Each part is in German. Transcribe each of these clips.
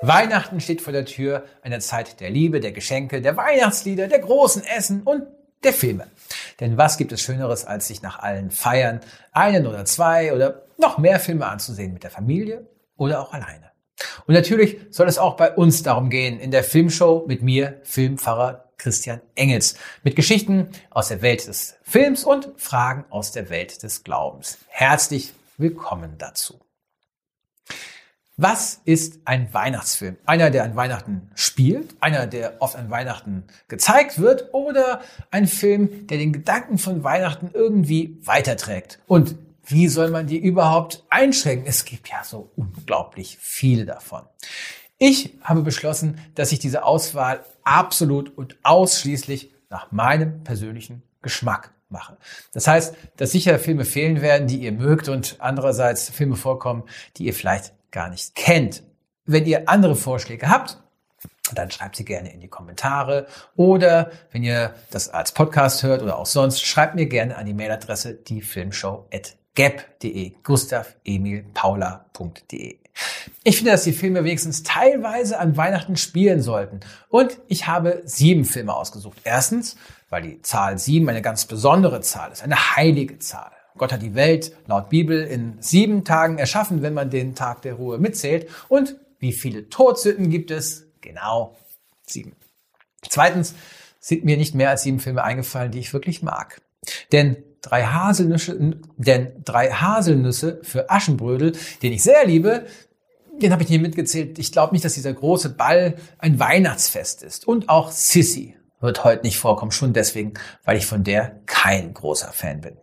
Weihnachten steht vor der Tür, eine Zeit der Liebe, der Geschenke, der Weihnachtslieder, der großen Essen und der Filme. Denn was gibt es Schöneres, als sich nach allen Feiern einen oder zwei oder noch mehr Filme anzusehen mit der Familie oder auch alleine? Und natürlich soll es auch bei uns darum gehen, in der Filmshow mit mir, Filmpfarrer Christian Engels, mit Geschichten aus der Welt des Films und Fragen aus der Welt des Glaubens. Herzlich willkommen dazu. Was ist ein Weihnachtsfilm? Einer, der an Weihnachten spielt, einer, der oft an Weihnachten gezeigt wird oder ein Film, der den Gedanken von Weihnachten irgendwie weiterträgt? Und wie soll man die überhaupt einschränken? Es gibt ja so unglaublich viele davon. Ich habe beschlossen, dass ich diese Auswahl absolut und ausschließlich nach meinem persönlichen Geschmack mache. Das heißt, dass sicher Filme fehlen werden, die ihr mögt und andererseits Filme vorkommen, die ihr vielleicht gar nicht kennt. Wenn ihr andere Vorschläge habt, dann schreibt sie gerne in die Kommentare oder wenn ihr das als Podcast hört oder auch sonst, schreibt mir gerne an die Mailadresse diefilmshow.gap.de Gustav Emil Paula.de ich finde, dass die Filme wenigstens teilweise an Weihnachten spielen sollten. Und ich habe sieben Filme ausgesucht. Erstens, weil die Zahl sieben eine ganz besondere Zahl ist, eine heilige Zahl. Gott hat die Welt laut Bibel in sieben Tagen erschaffen, wenn man den Tag der Ruhe mitzählt. Und wie viele Todsünden gibt es? Genau sieben. Zweitens sind mir nicht mehr als sieben Filme eingefallen, die ich wirklich mag. Denn drei Haselnüsse, denn drei Haselnüsse für Aschenbrödel, den ich sehr liebe, den habe ich nicht mitgezählt. Ich glaube nicht, dass dieser große Ball ein Weihnachtsfest ist. Und auch Sissy wird heute nicht vorkommen, schon deswegen, weil ich von der kein großer Fan bin.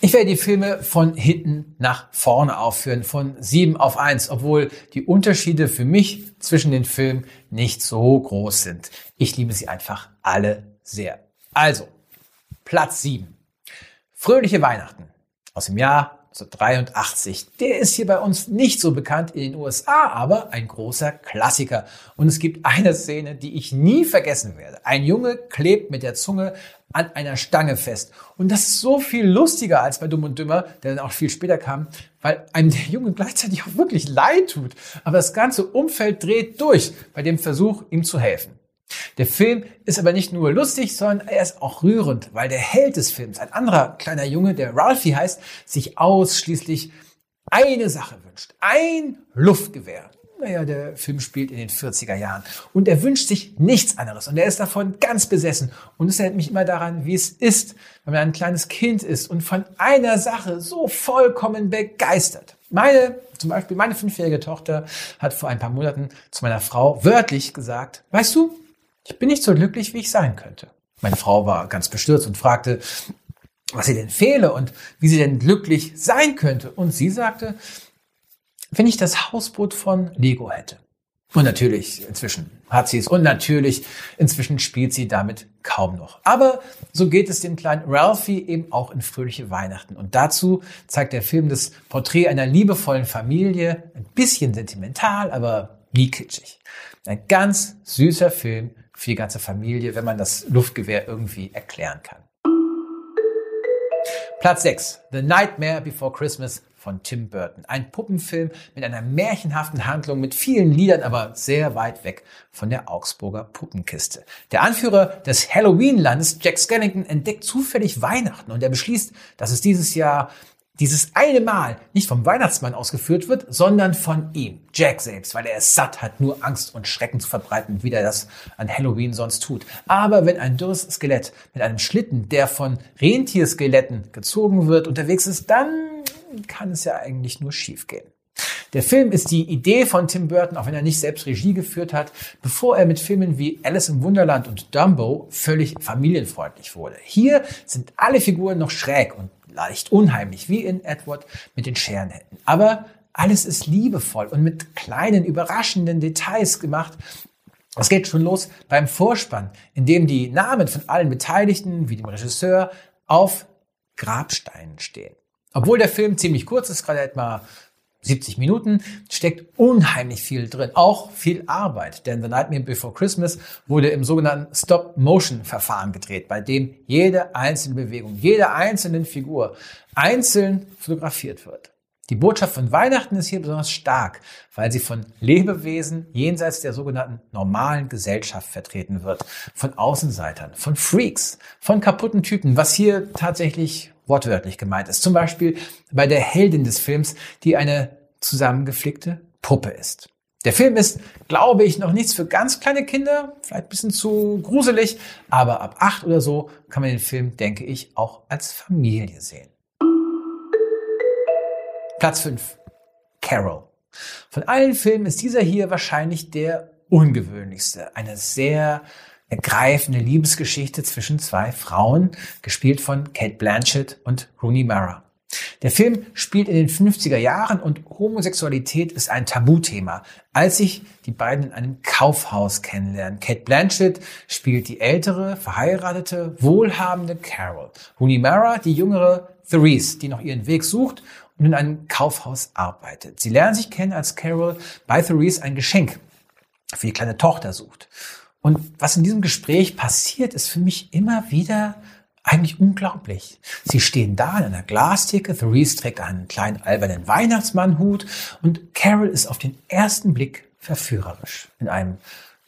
Ich werde die Filme von hinten nach vorne aufführen, von sieben auf eins, obwohl die Unterschiede für mich zwischen den Filmen nicht so groß sind. Ich liebe sie einfach alle sehr. Also, Platz sieben. Fröhliche Weihnachten aus dem Jahr 1983. Der ist hier bei uns nicht so bekannt in den USA, aber ein großer Klassiker. Und es gibt eine Szene, die ich nie vergessen werde. Ein Junge klebt mit der Zunge an einer Stange fest. Und das ist so viel lustiger als bei Dumm und Dümmer, der dann auch viel später kam, weil einem der Junge gleichzeitig auch wirklich leid tut. Aber das ganze Umfeld dreht durch bei dem Versuch, ihm zu helfen. Der Film ist aber nicht nur lustig, sondern er ist auch rührend, weil der Held des Films, ein anderer kleiner Junge, der Ralphie heißt, sich ausschließlich eine Sache wünscht. Ein Luftgewehr. Naja, der Film spielt in den 40er Jahren. Und er wünscht sich nichts anderes. Und er ist davon ganz besessen. Und es erinnert mich immer daran, wie es ist, wenn man ein kleines Kind ist und von einer Sache so vollkommen begeistert. Meine, zum Beispiel meine fünfjährige Tochter hat vor ein paar Monaten zu meiner Frau wörtlich gesagt, weißt du, ich bin nicht so glücklich, wie ich sein könnte. Meine Frau war ganz bestürzt und fragte, was ihr denn fehle und wie sie denn glücklich sein könnte. Und sie sagte, wenn ich das Hausboot von Lego hätte. Und natürlich, inzwischen hat sie es. Und natürlich, inzwischen spielt sie damit kaum noch. Aber so geht es dem kleinen Ralphie eben auch in fröhliche Weihnachten. Und dazu zeigt der Film das Porträt einer liebevollen Familie. Ein bisschen sentimental, aber nie kitschig. Ein ganz süßer Film für die ganze Familie, wenn man das Luftgewehr irgendwie erklären kann. Platz 6. The Nightmare Before Christmas von Tim Burton. Ein Puppenfilm mit einer märchenhaften Handlung, mit vielen Liedern, aber sehr weit weg von der Augsburger Puppenkiste. Der Anführer des Halloween-Landes, Jack Skellington, entdeckt zufällig Weihnachten und er beschließt, dass es dieses Jahr dieses eine Mal nicht vom Weihnachtsmann ausgeführt wird, sondern von ihm, Jack selbst, weil er es satt hat, nur Angst und Schrecken zu verbreiten, wie er das an Halloween sonst tut. Aber wenn ein dürres Skelett mit einem Schlitten, der von Rentierskeletten gezogen wird, unterwegs ist, dann kann es ja eigentlich nur schiefgehen. Der Film ist die Idee von Tim Burton, auch wenn er nicht selbst Regie geführt hat, bevor er mit Filmen wie Alice im Wunderland und Dumbo völlig familienfreundlich wurde. Hier sind alle Figuren noch schräg und leicht unheimlich, wie in Edward mit den Scherenhänden. Aber alles ist liebevoll und mit kleinen, überraschenden Details gemacht. Es geht schon los beim Vorspann, in dem die Namen von allen Beteiligten, wie dem Regisseur, auf Grabsteinen stehen. Obwohl der Film ziemlich kurz ist, gerade etwa 70 Minuten, steckt unheimlich viel drin, auch viel Arbeit. Denn The Nightmare Before Christmas wurde im sogenannten Stop-Motion-Verfahren gedreht, bei dem jede einzelne Bewegung, jede einzelne Figur einzeln fotografiert wird. Die Botschaft von Weihnachten ist hier besonders stark, weil sie von Lebewesen jenseits der sogenannten normalen Gesellschaft vertreten wird. Von Außenseitern, von Freaks, von kaputten Typen, was hier tatsächlich wortwörtlich gemeint ist. Zum Beispiel bei der Heldin des Films, die eine zusammengeflickte Puppe ist. Der Film ist, glaube ich, noch nichts für ganz kleine Kinder, vielleicht ein bisschen zu gruselig, aber ab acht oder so kann man den Film, denke ich, auch als Familie sehen. Platz 5. Carol. Von allen Filmen ist dieser hier wahrscheinlich der ungewöhnlichste. Eine sehr ergreifende Liebesgeschichte zwischen zwei Frauen, gespielt von Kate Blanchett und Rooney Mara. Der Film spielt in den 50er Jahren und Homosexualität ist ein Tabuthema, als sich die beiden in einem Kaufhaus kennenlernen. Kate Blanchett spielt die ältere, verheiratete, wohlhabende Carol. Rooney Mara die jüngere Therese, die noch ihren Weg sucht und in einem Kaufhaus arbeitet. Sie lernen sich kennen, als Carol bei Therese ein Geschenk für die kleine Tochter sucht. Und was in diesem Gespräch passiert, ist für mich immer wieder eigentlich unglaublich. Sie stehen da in einer Glastheke, Therese trägt einen kleinen albernen Weihnachtsmannhut und Carol ist auf den ersten Blick verführerisch. In einem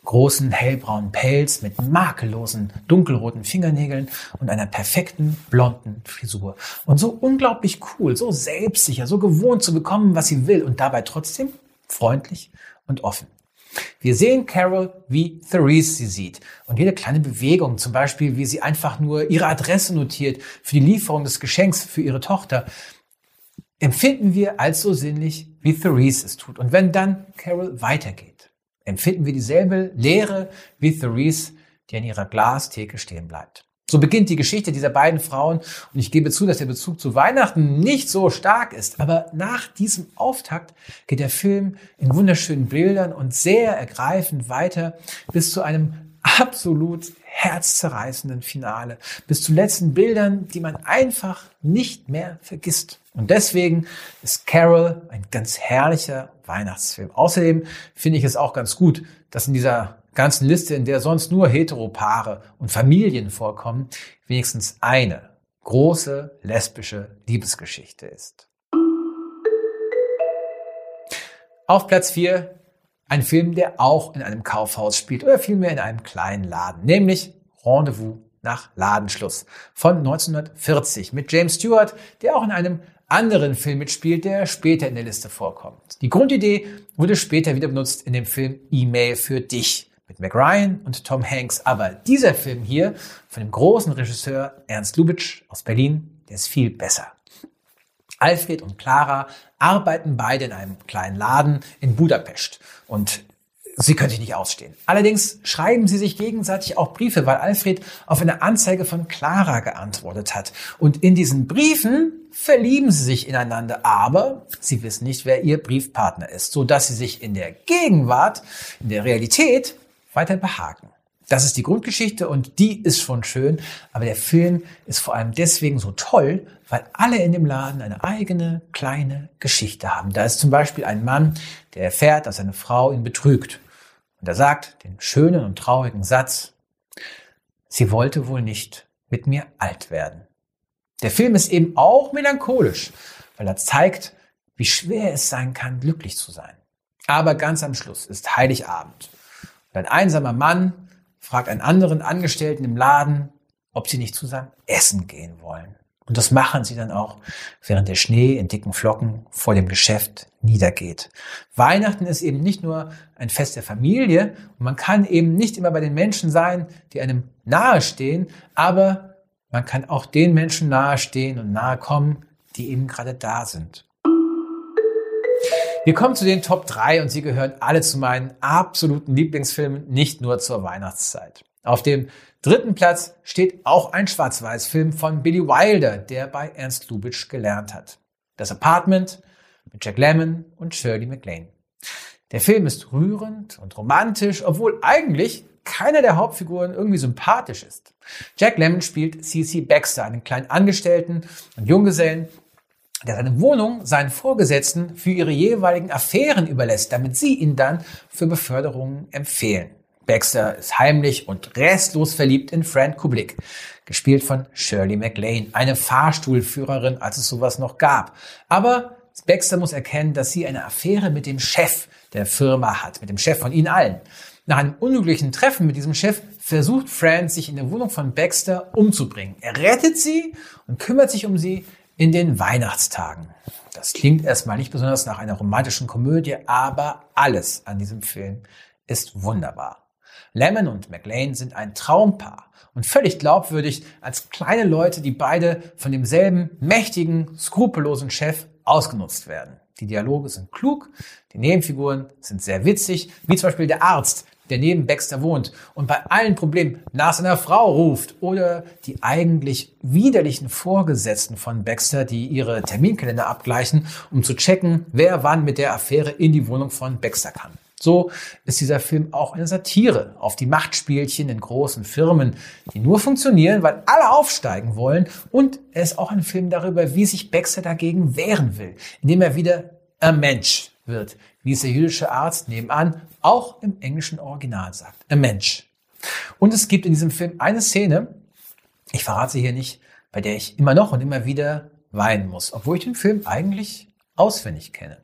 großen hellbraunen Pelz mit makellosen dunkelroten Fingernägeln und einer perfekten blonden Frisur. Und so unglaublich cool, so selbstsicher, so gewohnt zu bekommen, was sie will und dabei trotzdem freundlich und offen. Wir sehen Carol, wie Therese sie sieht. Und jede kleine Bewegung, zum Beispiel, wie sie einfach nur ihre Adresse notiert für die Lieferung des Geschenks für ihre Tochter, empfinden wir als so sinnlich, wie Therese es tut. Und wenn dann Carol weitergeht, empfinden wir dieselbe Leere wie Therese, die an ihrer Glastheke stehen bleibt. So beginnt die Geschichte dieser beiden Frauen und ich gebe zu, dass der Bezug zu Weihnachten nicht so stark ist. Aber nach diesem Auftakt geht der Film in wunderschönen Bildern und sehr ergreifend weiter bis zu einem absolut herzzerreißenden Finale, bis zu letzten Bildern, die man einfach nicht mehr vergisst. Und deswegen ist Carol ein ganz herrlicher Weihnachtsfilm. Außerdem finde ich es auch ganz gut, dass in dieser ganzen Liste, in der sonst nur Heteropaare und Familien vorkommen, wenigstens eine große lesbische Liebesgeschichte ist. Auf Platz 4 ein Film, der auch in einem Kaufhaus spielt oder vielmehr in einem kleinen Laden, nämlich Rendezvous nach Ladenschluss von 1940 mit James Stewart, der auch in einem anderen Film mitspielt, der später in der Liste vorkommt. Die Grundidee wurde später wieder benutzt in dem Film E-Mail für dich mit Mac Ryan und Tom Hanks. Aber dieser Film hier von dem großen Regisseur Ernst Lubitsch aus Berlin, der ist viel besser. Alfred und Clara arbeiten beide in einem kleinen Laden in Budapest und sie können sich nicht ausstehen. Allerdings schreiben sie sich gegenseitig auch Briefe, weil Alfred auf eine Anzeige von Clara geantwortet hat. Und in diesen Briefen verlieben sie sich ineinander, aber sie wissen nicht, wer ihr Briefpartner ist, so dass sie sich in der Gegenwart, in der Realität weiter behaken. Das ist die Grundgeschichte und die ist schon schön, aber der Film ist vor allem deswegen so toll, weil alle in dem Laden eine eigene kleine Geschichte haben. Da ist zum Beispiel ein Mann, der erfährt, dass seine Frau ihn betrügt. Und er sagt den schönen und traurigen Satz, sie wollte wohl nicht mit mir alt werden. Der Film ist eben auch melancholisch, weil er zeigt, wie schwer es sein kann, glücklich zu sein. Aber ganz am Schluss ist Heiligabend. Und ein einsamer Mann fragt einen anderen Angestellten im Laden, ob sie nicht zusammen essen gehen wollen. Und das machen sie dann auch, während der Schnee in dicken Flocken vor dem Geschäft niedergeht. Weihnachten ist eben nicht nur ein Fest der Familie und man kann eben nicht immer bei den Menschen sein, die einem nahestehen, aber man kann auch den Menschen nahestehen und nahe kommen, die eben gerade da sind. Wir kommen zu den Top 3 und sie gehören alle zu meinen absoluten Lieblingsfilmen, nicht nur zur Weihnachtszeit. Auf dem dritten Platz steht auch ein Schwarz-Weiß-Film von Billy Wilder, der bei Ernst Lubitsch gelernt hat. Das Apartment mit Jack Lemmon und Shirley MacLaine. Der Film ist rührend und romantisch, obwohl eigentlich keiner der Hauptfiguren irgendwie sympathisch ist. Jack Lemmon spielt C.C. Baxter, einen kleinen Angestellten und Junggesellen, der seine Wohnung seinen Vorgesetzten für ihre jeweiligen Affären überlässt, damit sie ihn dann für Beförderungen empfehlen. Baxter ist heimlich und restlos verliebt in Fran Kublik, gespielt von Shirley MacLaine, eine Fahrstuhlführerin, als es sowas noch gab. Aber Baxter muss erkennen, dass sie eine Affäre mit dem Chef der Firma hat, mit dem Chef von ihnen allen. Nach einem unglücklichen Treffen mit diesem Chef versucht Fran, sich in der Wohnung von Baxter umzubringen. Er rettet sie und kümmert sich um sie in den Weihnachtstagen. Das klingt erstmal nicht besonders nach einer romantischen Komödie, aber alles an diesem Film ist wunderbar. Lemon und McLean sind ein Traumpaar und völlig glaubwürdig als kleine Leute, die beide von demselben mächtigen, skrupellosen Chef ausgenutzt werden. Die Dialoge sind klug, die Nebenfiguren sind sehr witzig, wie zum Beispiel der Arzt, der neben Baxter wohnt und bei allen Problemen nach seiner Frau ruft oder die eigentlich widerlichen Vorgesetzten von Baxter, die ihre Terminkalender abgleichen, um zu checken, wer wann mit der Affäre in die Wohnung von Baxter kann. So ist dieser Film auch eine Satire auf die Machtspielchen in großen Firmen, die nur funktionieren, weil alle aufsteigen wollen. Und er ist auch ein Film darüber, wie sich Baxter dagegen wehren will, indem er wieder ein Mensch wird, wie es der jüdische Arzt nebenan auch im englischen Original sagt. A Mensch. Und es gibt in diesem Film eine Szene, ich verrate sie hier nicht, bei der ich immer noch und immer wieder weinen muss, obwohl ich den Film eigentlich auswendig kenne.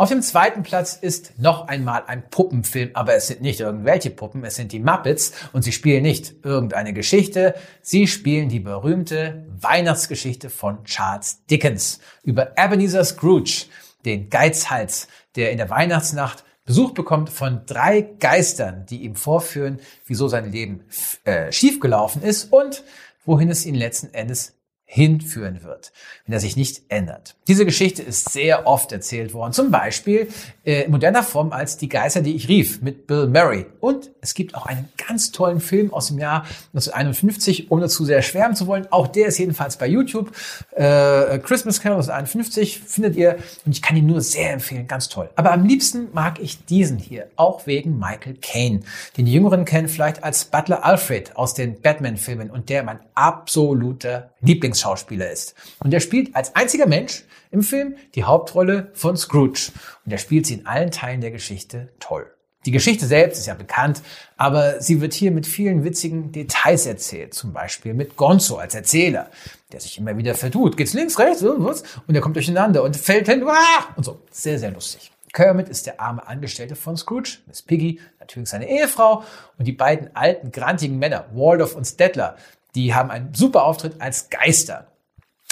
Auf dem zweiten Platz ist noch einmal ein Puppenfilm, aber es sind nicht irgendwelche Puppen, es sind die Muppets und sie spielen nicht irgendeine Geschichte, sie spielen die berühmte Weihnachtsgeschichte von Charles Dickens über Ebenezer Scrooge, den Geizhals, der in der Weihnachtsnacht Besuch bekommt von drei Geistern, die ihm vorführen, wieso sein Leben äh, schiefgelaufen ist und wohin es ihn letzten Endes hinführen wird, wenn er sich nicht ändert. Diese Geschichte ist sehr oft erzählt worden, zum Beispiel äh, in moderner Form als Die Geister, die ich rief, mit Bill Murray. Und es gibt auch einen ganz tollen Film aus dem Jahr 1951, ohne zu sehr schwärmen zu wollen. Auch der ist jedenfalls bei YouTube. Äh, Christmas Carol 1951 findet ihr und ich kann ihn nur sehr empfehlen, ganz toll. Aber am liebsten mag ich diesen hier, auch wegen Michael Caine, den Jüngeren kennen vielleicht als Butler Alfred aus den Batman-Filmen und der mein absoluter Lieblings Schauspieler ist. Und er spielt als einziger Mensch im Film die Hauptrolle von Scrooge. Und er spielt sie in allen Teilen der Geschichte toll. Die Geschichte selbst ist ja bekannt, aber sie wird hier mit vielen witzigen Details erzählt. Zum Beispiel mit Gonzo als Erzähler, der sich immer wieder vertut. Geht's links, rechts, was? Und er kommt durcheinander und fällt hin, und so. Sehr, sehr lustig. Kermit ist der arme Angestellte von Scrooge, Miss Piggy, natürlich seine Ehefrau und die beiden alten, grantigen Männer, Waldorf und Stettler, die haben einen super Auftritt als Geister.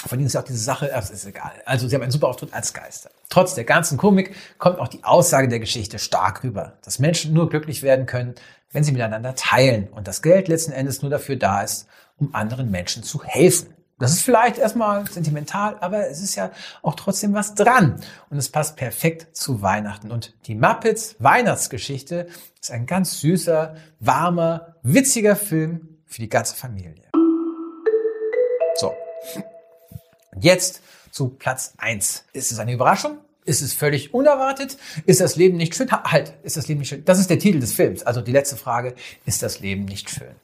Von ihnen ist auch diese Sache, das ist egal. Also sie haben einen super Auftritt als Geister. Trotz der ganzen Komik kommt auch die Aussage der Geschichte stark rüber, dass Menschen nur glücklich werden können, wenn sie miteinander teilen und das Geld letzten Endes nur dafür da ist, um anderen Menschen zu helfen. Das ist vielleicht erstmal sentimental, aber es ist ja auch trotzdem was dran. Und es passt perfekt zu Weihnachten. Und die Muppets Weihnachtsgeschichte ist ein ganz süßer, warmer, witziger Film für die ganze Familie. Jetzt zu Platz eins. Ist es eine Überraschung? Ist es völlig unerwartet? Ist das Leben nicht schön? Halt, ist das Leben nicht schön? Das ist der Titel des Films. Also die letzte Frage. Ist das Leben nicht schön?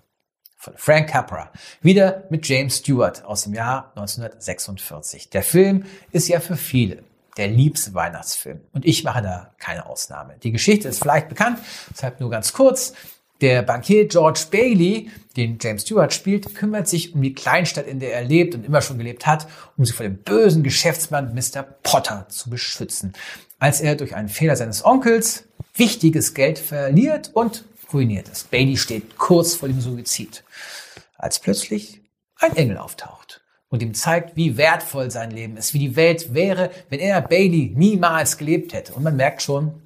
Von Frank Capra. Wieder mit James Stewart aus dem Jahr 1946. Der Film ist ja für viele der liebste Weihnachtsfilm. Und ich mache da keine Ausnahme. Die Geschichte ist vielleicht bekannt, deshalb nur ganz kurz. Der Bankier George Bailey, den James Stewart spielt, kümmert sich um die Kleinstadt, in der er lebt und immer schon gelebt hat, um sie vor dem bösen Geschäftsmann Mr. Potter zu beschützen. Als er durch einen Fehler seines Onkels wichtiges Geld verliert und ruiniert ist. Bailey steht kurz vor dem Suizid, als plötzlich ein Engel auftaucht und ihm zeigt, wie wertvoll sein Leben ist, wie die Welt wäre, wenn er Bailey niemals gelebt hätte. Und man merkt schon,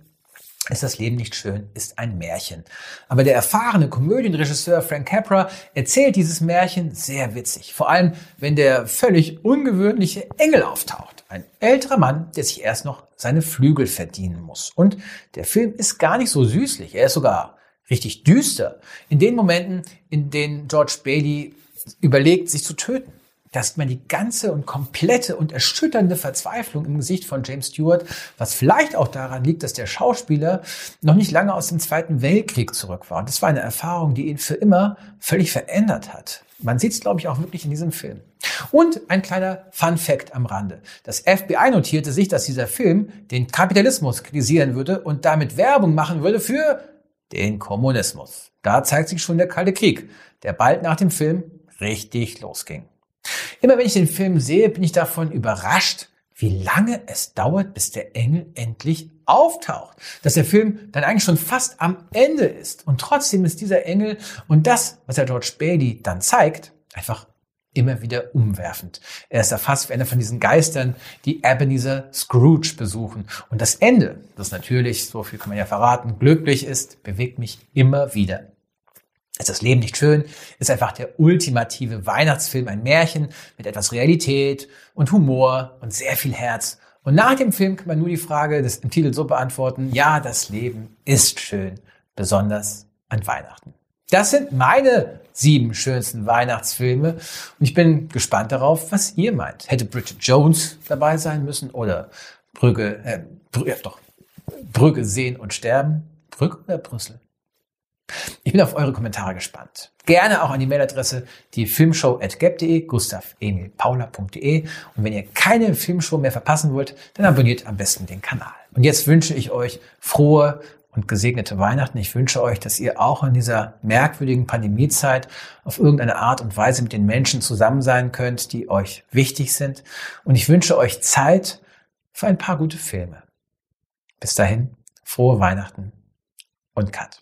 ist das Leben nicht schön, ist ein Märchen. Aber der erfahrene Komödienregisseur Frank Capra erzählt dieses Märchen sehr witzig. Vor allem, wenn der völlig ungewöhnliche Engel auftaucht. Ein älterer Mann, der sich erst noch seine Flügel verdienen muss. Und der Film ist gar nicht so süßlich. Er ist sogar richtig düster. In den Momenten, in denen George Bailey überlegt, sich zu töten. Da sieht man die ganze und komplette und erschütternde Verzweiflung im Gesicht von James Stewart, was vielleicht auch daran liegt, dass der Schauspieler noch nicht lange aus dem Zweiten Weltkrieg zurück war. Und das war eine Erfahrung, die ihn für immer völlig verändert hat. Man sieht es, glaube ich, auch wirklich in diesem Film. Und ein kleiner Fun Fact am Rande. Das FBI notierte sich, dass dieser Film den Kapitalismus kritisieren würde und damit Werbung machen würde für den Kommunismus. Da zeigt sich schon der Kalte Krieg, der bald nach dem Film richtig losging. Immer wenn ich den Film sehe, bin ich davon überrascht, wie lange es dauert, bis der Engel endlich auftaucht. Dass der Film dann eigentlich schon fast am Ende ist. Und trotzdem ist dieser Engel und das, was er George Bailey dann zeigt, einfach immer wieder umwerfend. Er ist erfasst wie einer von diesen Geistern, die Ebenezer Scrooge besuchen. Und das Ende, das natürlich, so viel kann man ja verraten, glücklich ist, bewegt mich immer wieder. Ist das Leben nicht schön? Ist einfach der ultimative Weihnachtsfilm, ein Märchen mit etwas Realität und Humor und sehr viel Herz. Und nach dem Film kann man nur die Frage des, im Titel so beantworten, ja, das Leben ist schön, besonders an Weihnachten. Das sind meine sieben schönsten Weihnachtsfilme und ich bin gespannt darauf, was ihr meint. Hätte Bridget Jones dabei sein müssen oder Brügge, äh, Brügge, doch, Brügge sehen und sterben? Brügge oder Brüssel? Ich bin auf eure Kommentare gespannt. Gerne auch an die Mailadresse die filmshow.gap.de, gustav-emil-paula.de. Und wenn ihr keine Filmshow mehr verpassen wollt, dann abonniert am besten den Kanal. Und jetzt wünsche ich euch frohe und gesegnete Weihnachten. Ich wünsche euch, dass ihr auch in dieser merkwürdigen Pandemiezeit auf irgendeine Art und Weise mit den Menschen zusammen sein könnt, die euch wichtig sind. Und ich wünsche euch Zeit für ein paar gute Filme. Bis dahin, frohe Weihnachten und Cut.